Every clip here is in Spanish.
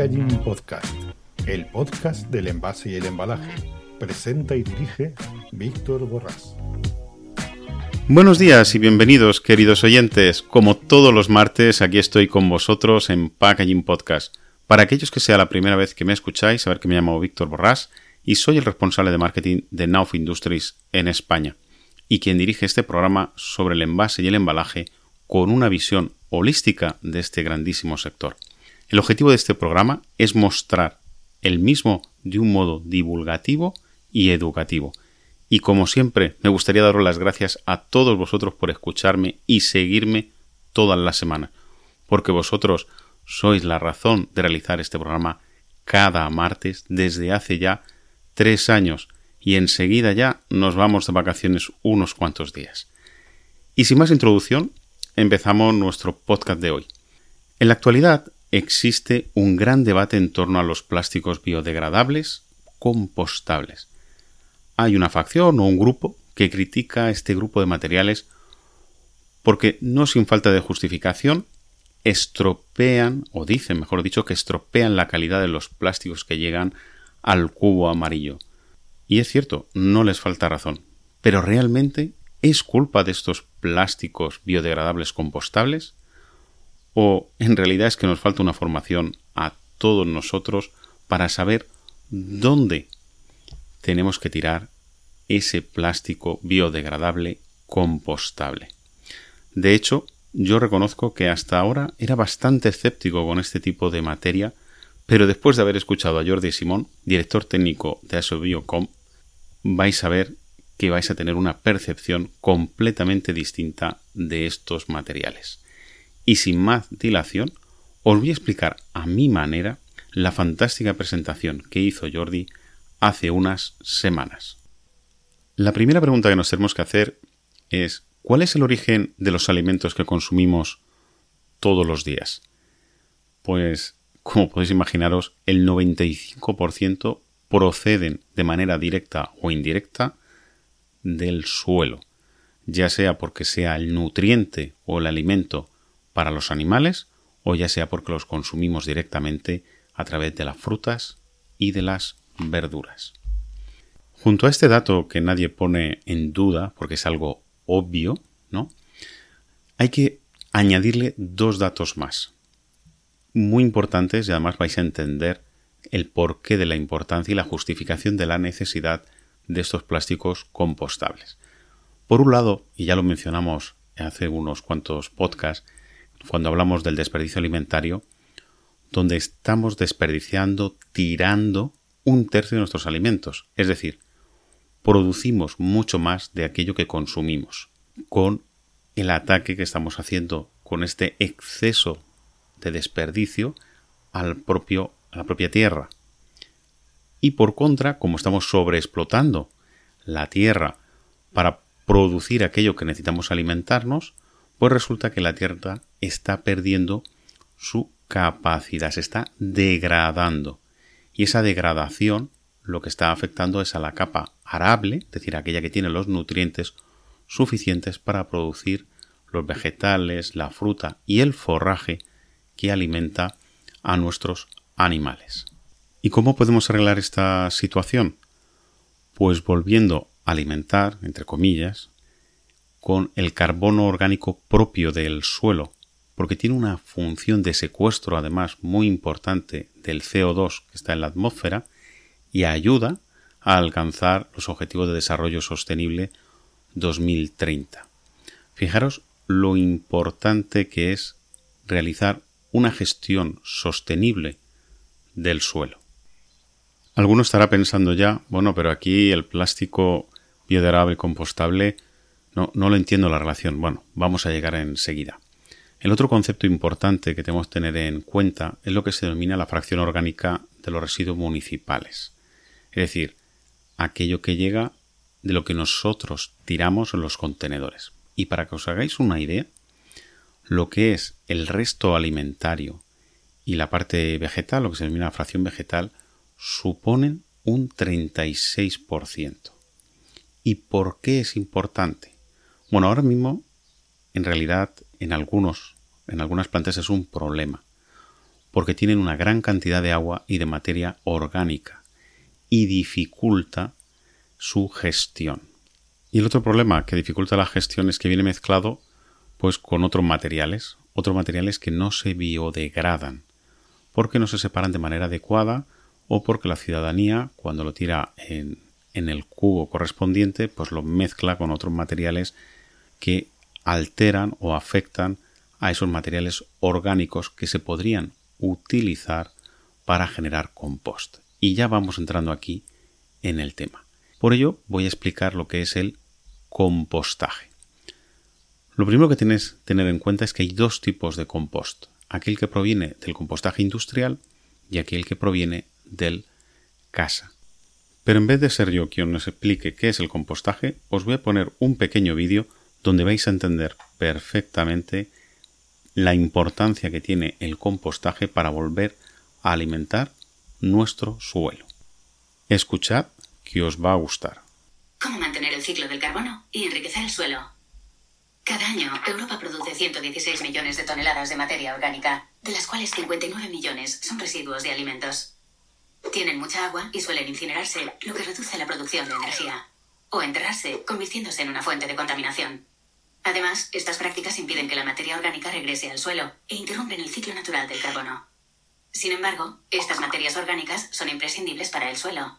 Packaging Podcast, el podcast del envase y el embalaje. Presenta y dirige Víctor Borrás. Buenos días y bienvenidos, queridos oyentes. Como todos los martes, aquí estoy con vosotros en Packaging Podcast. Para aquellos que sea la primera vez que me escucháis, saber que me llamo Víctor Borrás y soy el responsable de marketing de Nauf Industries en España y quien dirige este programa sobre el envase y el embalaje con una visión holística de este grandísimo sector. El objetivo de este programa es mostrar el mismo de un modo divulgativo y educativo. Y como siempre, me gustaría daros las gracias a todos vosotros por escucharme y seguirme todas las semanas, porque vosotros sois la razón de realizar este programa cada martes desde hace ya tres años y enseguida ya nos vamos de vacaciones unos cuantos días. Y sin más introducción, empezamos nuestro podcast de hoy. En la actualidad, existe un gran debate en torno a los plásticos biodegradables compostables. Hay una facción o un grupo que critica este grupo de materiales porque no sin falta de justificación estropean, o dicen, mejor dicho, que estropean la calidad de los plásticos que llegan al cubo amarillo. Y es cierto, no les falta razón. Pero realmente es culpa de estos plásticos biodegradables compostables? ¿O en realidad es que nos falta una formación a todos nosotros para saber dónde tenemos que tirar ese plástico biodegradable compostable? De hecho, yo reconozco que hasta ahora era bastante escéptico con este tipo de materia, pero después de haber escuchado a Jordi Simón, director técnico de Asobiocom, vais a ver que vais a tener una percepción completamente distinta de estos materiales. Y sin más dilación, os voy a explicar a mi manera la fantástica presentación que hizo Jordi hace unas semanas. La primera pregunta que nos tenemos que hacer es ¿cuál es el origen de los alimentos que consumimos todos los días? Pues, como podéis imaginaros, el 95% proceden de manera directa o indirecta del suelo, ya sea porque sea el nutriente o el alimento para los animales o ya sea porque los consumimos directamente a través de las frutas y de las verduras. Junto a este dato que nadie pone en duda porque es algo obvio, ¿no? Hay que añadirle dos datos más, muy importantes y además vais a entender el porqué de la importancia y la justificación de la necesidad de estos plásticos compostables. Por un lado, y ya lo mencionamos hace unos cuantos podcasts, cuando hablamos del desperdicio alimentario, donde estamos desperdiciando, tirando un tercio de nuestros alimentos. Es decir, producimos mucho más de aquello que consumimos, con el ataque que estamos haciendo con este exceso de desperdicio al propio, a la propia tierra. Y por contra, como estamos sobreexplotando la tierra para producir aquello que necesitamos alimentarnos, pues resulta que la Tierra está perdiendo su capacidad, se está degradando. Y esa degradación lo que está afectando es a la capa arable, es decir, aquella que tiene los nutrientes suficientes para producir los vegetales, la fruta y el forraje que alimenta a nuestros animales. ¿Y cómo podemos arreglar esta situación? Pues volviendo a alimentar, entre comillas, con el carbono orgánico propio del suelo, porque tiene una función de secuestro además muy importante del CO2 que está en la atmósfera y ayuda a alcanzar los objetivos de desarrollo sostenible 2030. Fijaros lo importante que es realizar una gestión sostenible del suelo. Alguno estará pensando ya, bueno, pero aquí el plástico biodegradable compostable no, no lo entiendo la relación. Bueno, vamos a llegar enseguida. El otro concepto importante que tenemos que tener en cuenta es lo que se denomina la fracción orgánica de los residuos municipales. Es decir, aquello que llega de lo que nosotros tiramos en los contenedores. Y para que os hagáis una idea, lo que es el resto alimentario y la parte vegetal, lo que se denomina fracción vegetal, suponen un 36%. ¿Y por qué es importante? Bueno, ahora mismo, en realidad, en algunos, en algunas plantas es un problema. porque tienen una gran cantidad de agua y de materia orgánica y dificulta su gestión. Y el otro problema que dificulta la gestión es que viene mezclado pues con otros materiales, otros materiales que no se biodegradan, porque no se separan de manera adecuada o porque la ciudadanía cuando lo tira en, en el cubo correspondiente pues lo mezcla con otros materiales que alteran o afectan a esos materiales orgánicos que se podrían utilizar para generar compost. Y ya vamos entrando aquí en el tema. Por ello voy a explicar lo que es el compostaje. Lo primero que tienes que tener en cuenta es que hay dos tipos de compost. Aquel que proviene del compostaje industrial y aquel que proviene del casa. Pero en vez de ser yo quien os explique qué es el compostaje, os voy a poner un pequeño vídeo donde vais a entender perfectamente la importancia que tiene el compostaje para volver a alimentar nuestro suelo. Escuchad que os va a gustar. ¿Cómo mantener el ciclo del carbono y enriquecer el suelo? Cada año, Europa produce 116 millones de toneladas de materia orgánica, de las cuales 59 millones son residuos de alimentos. Tienen mucha agua y suelen incinerarse, lo que reduce la producción de energía, o enterrarse, convirtiéndose en una fuente de contaminación. Además, estas prácticas impiden que la materia orgánica regrese al suelo e interrumpen el ciclo natural del carbono. Sin embargo, estas materias orgánicas son imprescindibles para el suelo.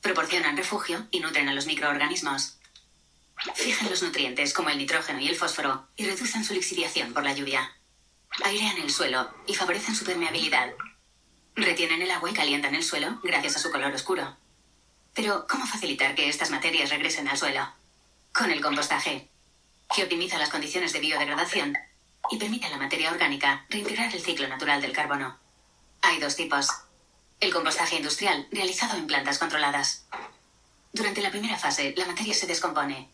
Proporcionan refugio y nutren a los microorganismos. Fijan los nutrientes como el nitrógeno y el fósforo y reducen su lixiviación por la lluvia. Airean el suelo y favorecen su permeabilidad. Retienen el agua y calientan el suelo gracias a su color oscuro. Pero, ¿cómo facilitar que estas materias regresen al suelo? Con el compostaje que optimiza las condiciones de biodegradación y permite a la materia orgánica reintegrar el ciclo natural del carbono. Hay dos tipos. El compostaje industrial, realizado en plantas controladas. Durante la primera fase, la materia se descompone.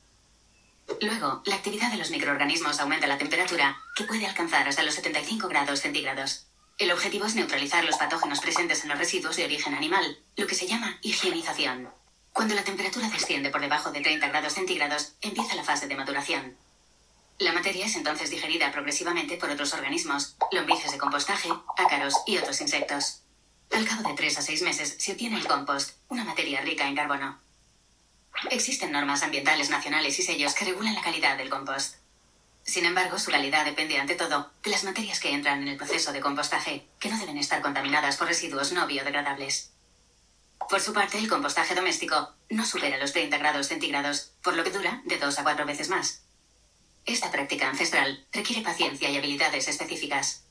Luego, la actividad de los microorganismos aumenta la temperatura, que puede alcanzar hasta los 75 grados centígrados. El objetivo es neutralizar los patógenos presentes en los residuos de origen animal, lo que se llama higienización. Cuando la temperatura desciende por debajo de 30 grados centígrados, empieza la fase de maduración. La materia es entonces digerida progresivamente por otros organismos, lombrices de compostaje, ácaros y otros insectos. Al cabo de tres a seis meses se obtiene el compost, una materia rica en carbono. Existen normas ambientales nacionales y sellos que regulan la calidad del compost. Sin embargo, su calidad depende ante todo de las materias que entran en el proceso de compostaje, que no deben estar contaminadas por residuos no biodegradables. Por su parte, el compostaje doméstico no supera los 30 grados centígrados, por lo que dura de dos a cuatro veces más. Esta práctica ancestral requiere paciencia y habilidades específicas.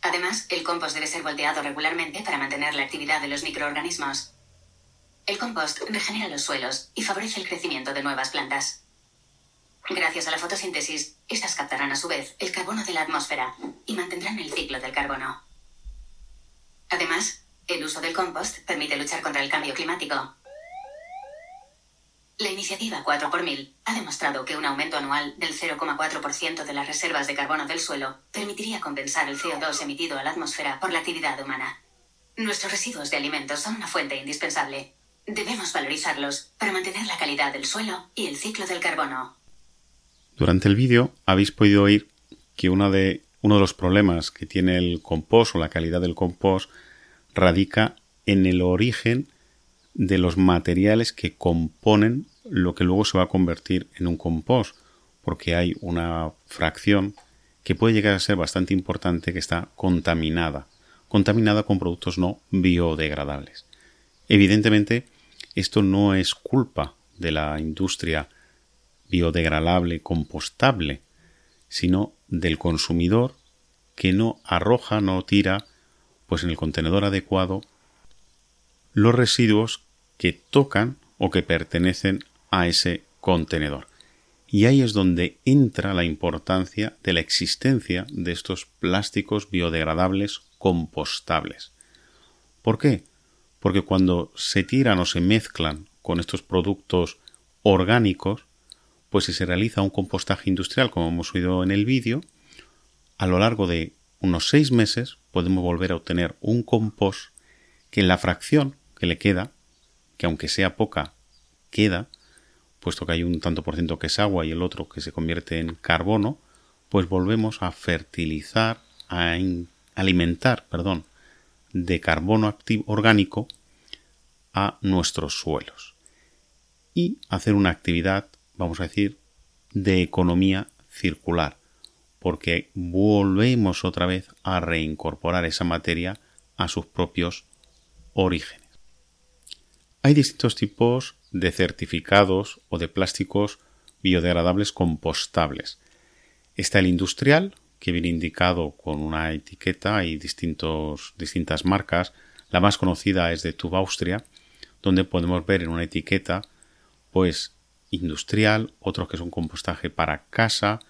Además, el compost debe ser volteado regularmente para mantener la actividad de los microorganismos. El compost regenera los suelos y favorece el crecimiento de nuevas plantas. Gracias a la fotosíntesis, estas captarán a su vez el carbono de la atmósfera y mantendrán el ciclo del carbono. Además, el uso del compost permite luchar contra el cambio climático, la iniciativa 4 por 1000 ha demostrado que un aumento anual del 0,4% de las reservas de carbono del suelo permitiría compensar el CO2 emitido a la atmósfera por la actividad humana. Nuestros residuos de alimentos son una fuente indispensable. Debemos valorizarlos para mantener la calidad del suelo y el ciclo del carbono. Durante el vídeo habéis podido oír que de, uno de los problemas que tiene el compost o la calidad del compost radica en el origen de los materiales que componen lo que luego se va a convertir en un compost, porque hay una fracción que puede llegar a ser bastante importante que está contaminada, contaminada con productos no biodegradables. Evidentemente, esto no es culpa de la industria biodegradable, compostable, sino del consumidor que no arroja, no tira, pues en el contenedor adecuado, los residuos que tocan o que pertenecen a ese contenedor. Y ahí es donde entra la importancia de la existencia de estos plásticos biodegradables compostables. ¿Por qué? Porque cuando se tiran o se mezclan con estos productos orgánicos, pues si se realiza un compostaje industrial, como hemos oído en el vídeo, a lo largo de unos seis meses podemos volver a obtener un compost que en la fracción que le queda que aunque sea poca, queda, puesto que hay un tanto por ciento que es agua y el otro que se convierte en carbono, pues volvemos a fertilizar, a alimentar, perdón, de carbono activo orgánico a nuestros suelos y hacer una actividad, vamos a decir, de economía circular, porque volvemos otra vez a reincorporar esa materia a sus propios orígenes. Hay distintos tipos de certificados o de plásticos biodegradables compostables. Está el industrial, que viene indicado con una etiqueta y distintos, distintas marcas. La más conocida es de Tube Austria, donde podemos ver en una etiqueta, pues, industrial, otros que son compostaje para casa.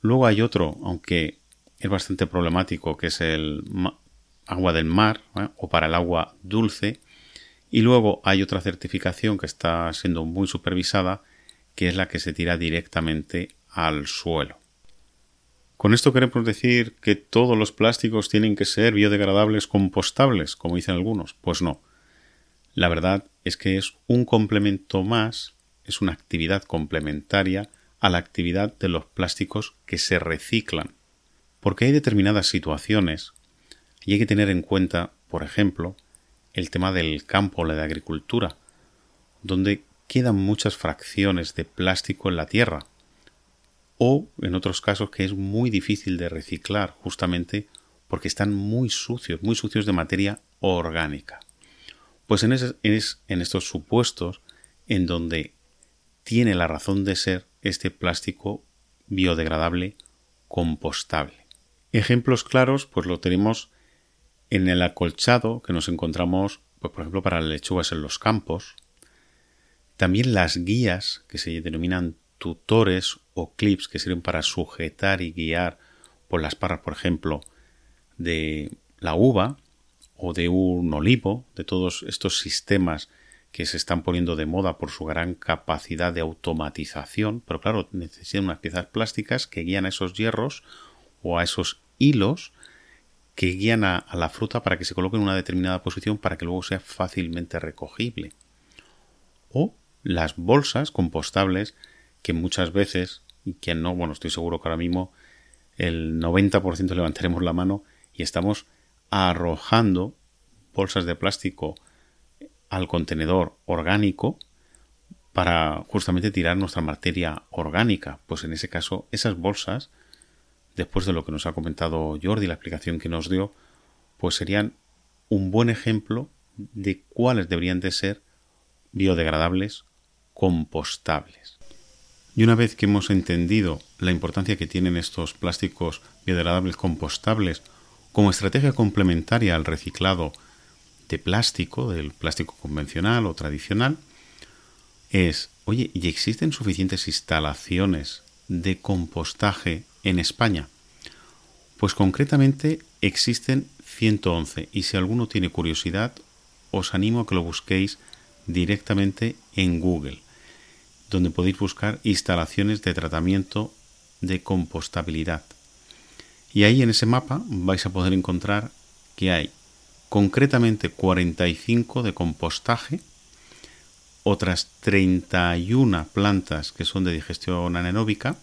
Luego hay otro, aunque es bastante problemático, que es el agua del mar ¿eh? o para el agua dulce. Y luego hay otra certificación que está siendo muy supervisada, que es la que se tira directamente al suelo. Con esto queremos decir que todos los plásticos tienen que ser biodegradables compostables, como dicen algunos. Pues no. La verdad es que es un complemento más, es una actividad complementaria a la actividad de los plásticos que se reciclan. Porque hay determinadas situaciones y hay que tener en cuenta, por ejemplo, el tema del campo, la de agricultura, donde quedan muchas fracciones de plástico en la tierra, o en otros casos que es muy difícil de reciclar justamente porque están muy sucios, muy sucios de materia orgánica. Pues en, es en estos supuestos en donde tiene la razón de ser este plástico biodegradable compostable. Ejemplos claros pues lo tenemos en el acolchado que nos encontramos pues, por ejemplo para las lechugas en los campos, también las guías que se denominan tutores o clips que sirven para sujetar y guiar por las parras, por ejemplo, de la uva o de un olivo, de todos estos sistemas que se están poniendo de moda por su gran capacidad de automatización, pero claro, necesitan unas piezas plásticas que guían a esos hierros o a esos hilos que guían a, la fruta para que se coloque en una determinada posición para que luego sea fácilmente recogible. O las bolsas compostables que muchas veces, y quien no, bueno, estoy seguro que ahora mismo el 90% levantaremos la mano y estamos arrojando bolsas de plástico al contenedor orgánico para justamente tirar nuestra materia orgánica. Pues en ese caso, esas bolsas, después de lo que nos ha comentado Jordi, la explicación que nos dio, pues serían un buen ejemplo de cuáles deberían de ser biodegradables compostables. Y una vez que hemos entendido la importancia que tienen estos plásticos biodegradables compostables como estrategia complementaria al reciclado de plástico, del plástico convencional o tradicional, es, oye, ¿y existen suficientes instalaciones de compostaje en España? Pues concretamente existen 111 y si alguno tiene curiosidad, os animo a que lo busquéis directamente en Google donde podéis buscar instalaciones de tratamiento de compostabilidad. Y ahí en ese mapa vais a poder encontrar que hay concretamente 45 de compostaje, otras 31 plantas que son de digestión anaeróbica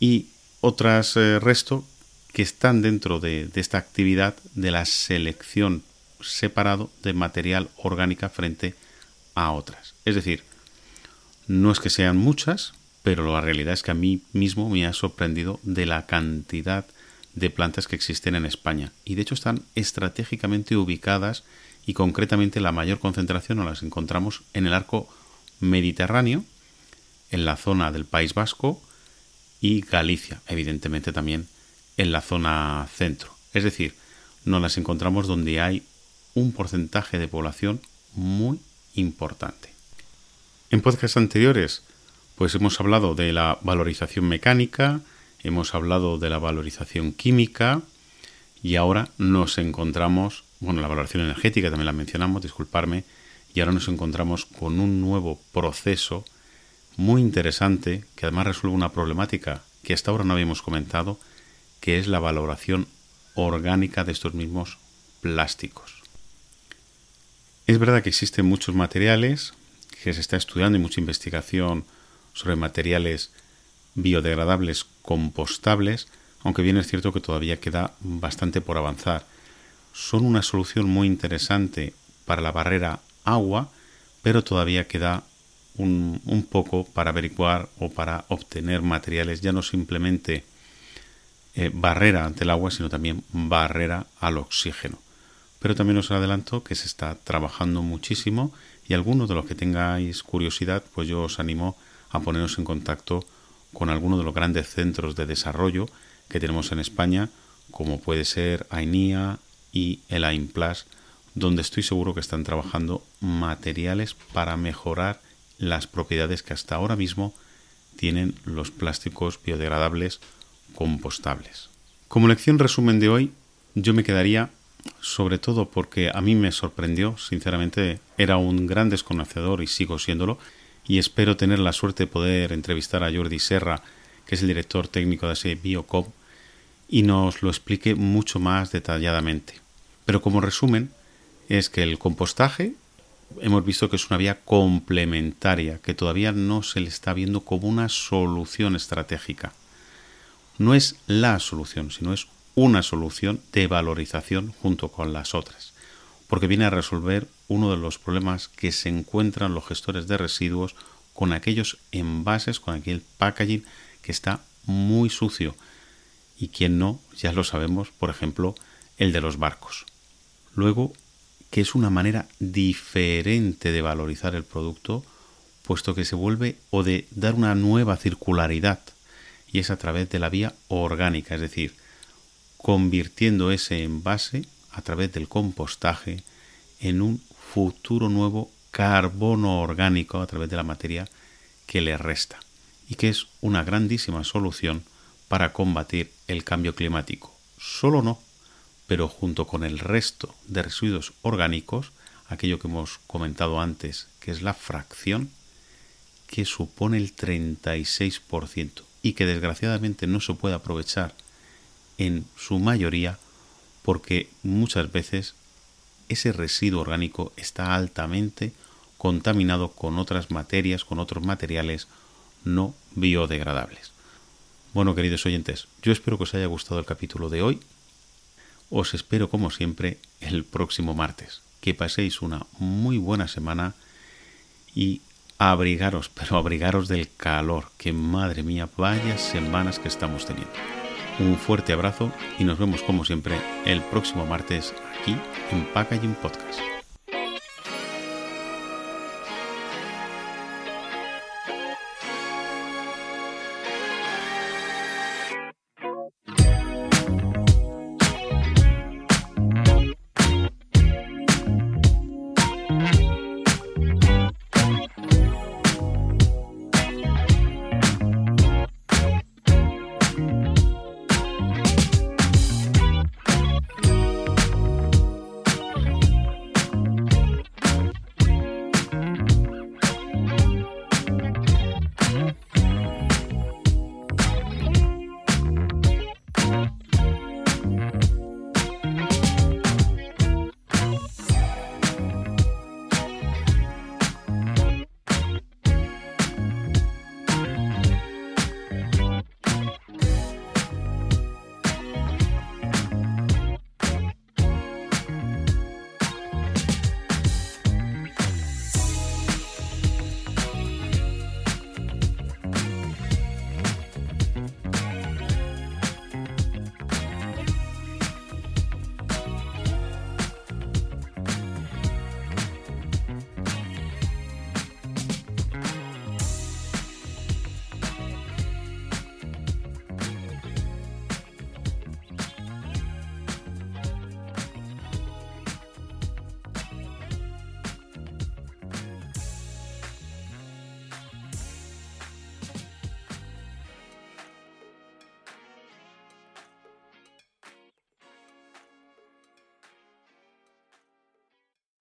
y otras eh, resto que están dentro de, esta actividad de la selección separado de material orgánica frente a otras. Es decir, no es que sean muchas, pero la realidad es que a mí mismo me ha sorprendido de la cantidad de plantas que existen en España. Y de hecho están estratégicamente ubicadas y concretamente la mayor concentración nos las encontramos en el arco mediterráneo, en la zona del País Vasco y Galicia, evidentemente también en la zona centro. Es decir, nos las encontramos donde hay un porcentaje de población muy importante. En podcasts anteriores, pues hemos hablado de la valorización mecánica, hemos hablado de la valorización química y ahora nos encontramos, bueno, la valoración energética también la mencionamos, disculparme, y ahora nos encontramos con un nuevo proceso muy interesante que además resuelve una problemática que hasta ahora no habíamos comentado, que es la valoración orgánica de estos mismos plásticos. Es verdad que existen muchos materiales, que se está estudiando y mucha investigación sobre materiales biodegradables compostables, aunque bien es cierto que todavía queda bastante por avanzar. son una solución muy interesante para la barrera agua, pero todavía queda un, poco para averiguar o para obtener materiales ya no simplemente eh, barrera ante el agua, sino también barrera al oxígeno. Pero también os adelanto que se está trabajando muchísimo y algunos de los que tengáis curiosidad, pues yo os animo a poneros en contacto con alguno de los grandes centros de desarrollo que tenemos en España, como puede ser AINIA y el AIMPLAS, donde estoy seguro que están trabajando materiales para mejorar las propiedades que hasta ahora mismo tienen los plásticos biodegradables compostables. Como lección resumen de hoy, yo me quedaría sobre todo porque a mí me sorprendió, sinceramente, era un gran desconocedor y sigo siéndolo, y espero tener la suerte de poder entrevistar a Jordi Serra, que es el director técnico de ese Biocop, y nos lo explique mucho más detalladamente. Pero como resumen, es que el compostaje hemos visto que es una vía complementaria, que todavía no se le está viendo como una solución estratégica. No es la solución, sino es una solución de valorización junto con las otras, porque viene a resolver uno de los problemas que se encuentran los gestores de residuos con aquellos envases, con aquel packaging que está muy sucio. Y quien no, ya lo sabemos, por ejemplo, el de los barcos. Luego, que es una manera diferente de valorizar el producto, puesto que se vuelve o de dar una nueva circularidad, y es a través de la vía orgánica, es decir, convirtiendo ese envase a través del compostaje en un futuro nuevo carbono orgánico a través de la materia que le resta y que es una grandísima solución para combatir el cambio climático. Solo no, pero junto con el resto de residuos orgánicos, aquello que hemos comentado antes, que es la fracción, que supone el 36% y que desgraciadamente no se puede aprovechar en su mayoría porque muchas veces ese residuo orgánico está altamente contaminado con otras materias, con otros materiales no biodegradables. Bueno, queridos oyentes, yo espero que os haya gustado el capítulo de hoy os espero como siempre el próximo martes. Que paséis una muy buena semana y abrigaros, pero abrigaros del calor, que madre mía, vaya semanas que estamos teniendo. Un fuerte abrazo y nos vemos como siempre el próximo martes aquí en Packaging Podcast.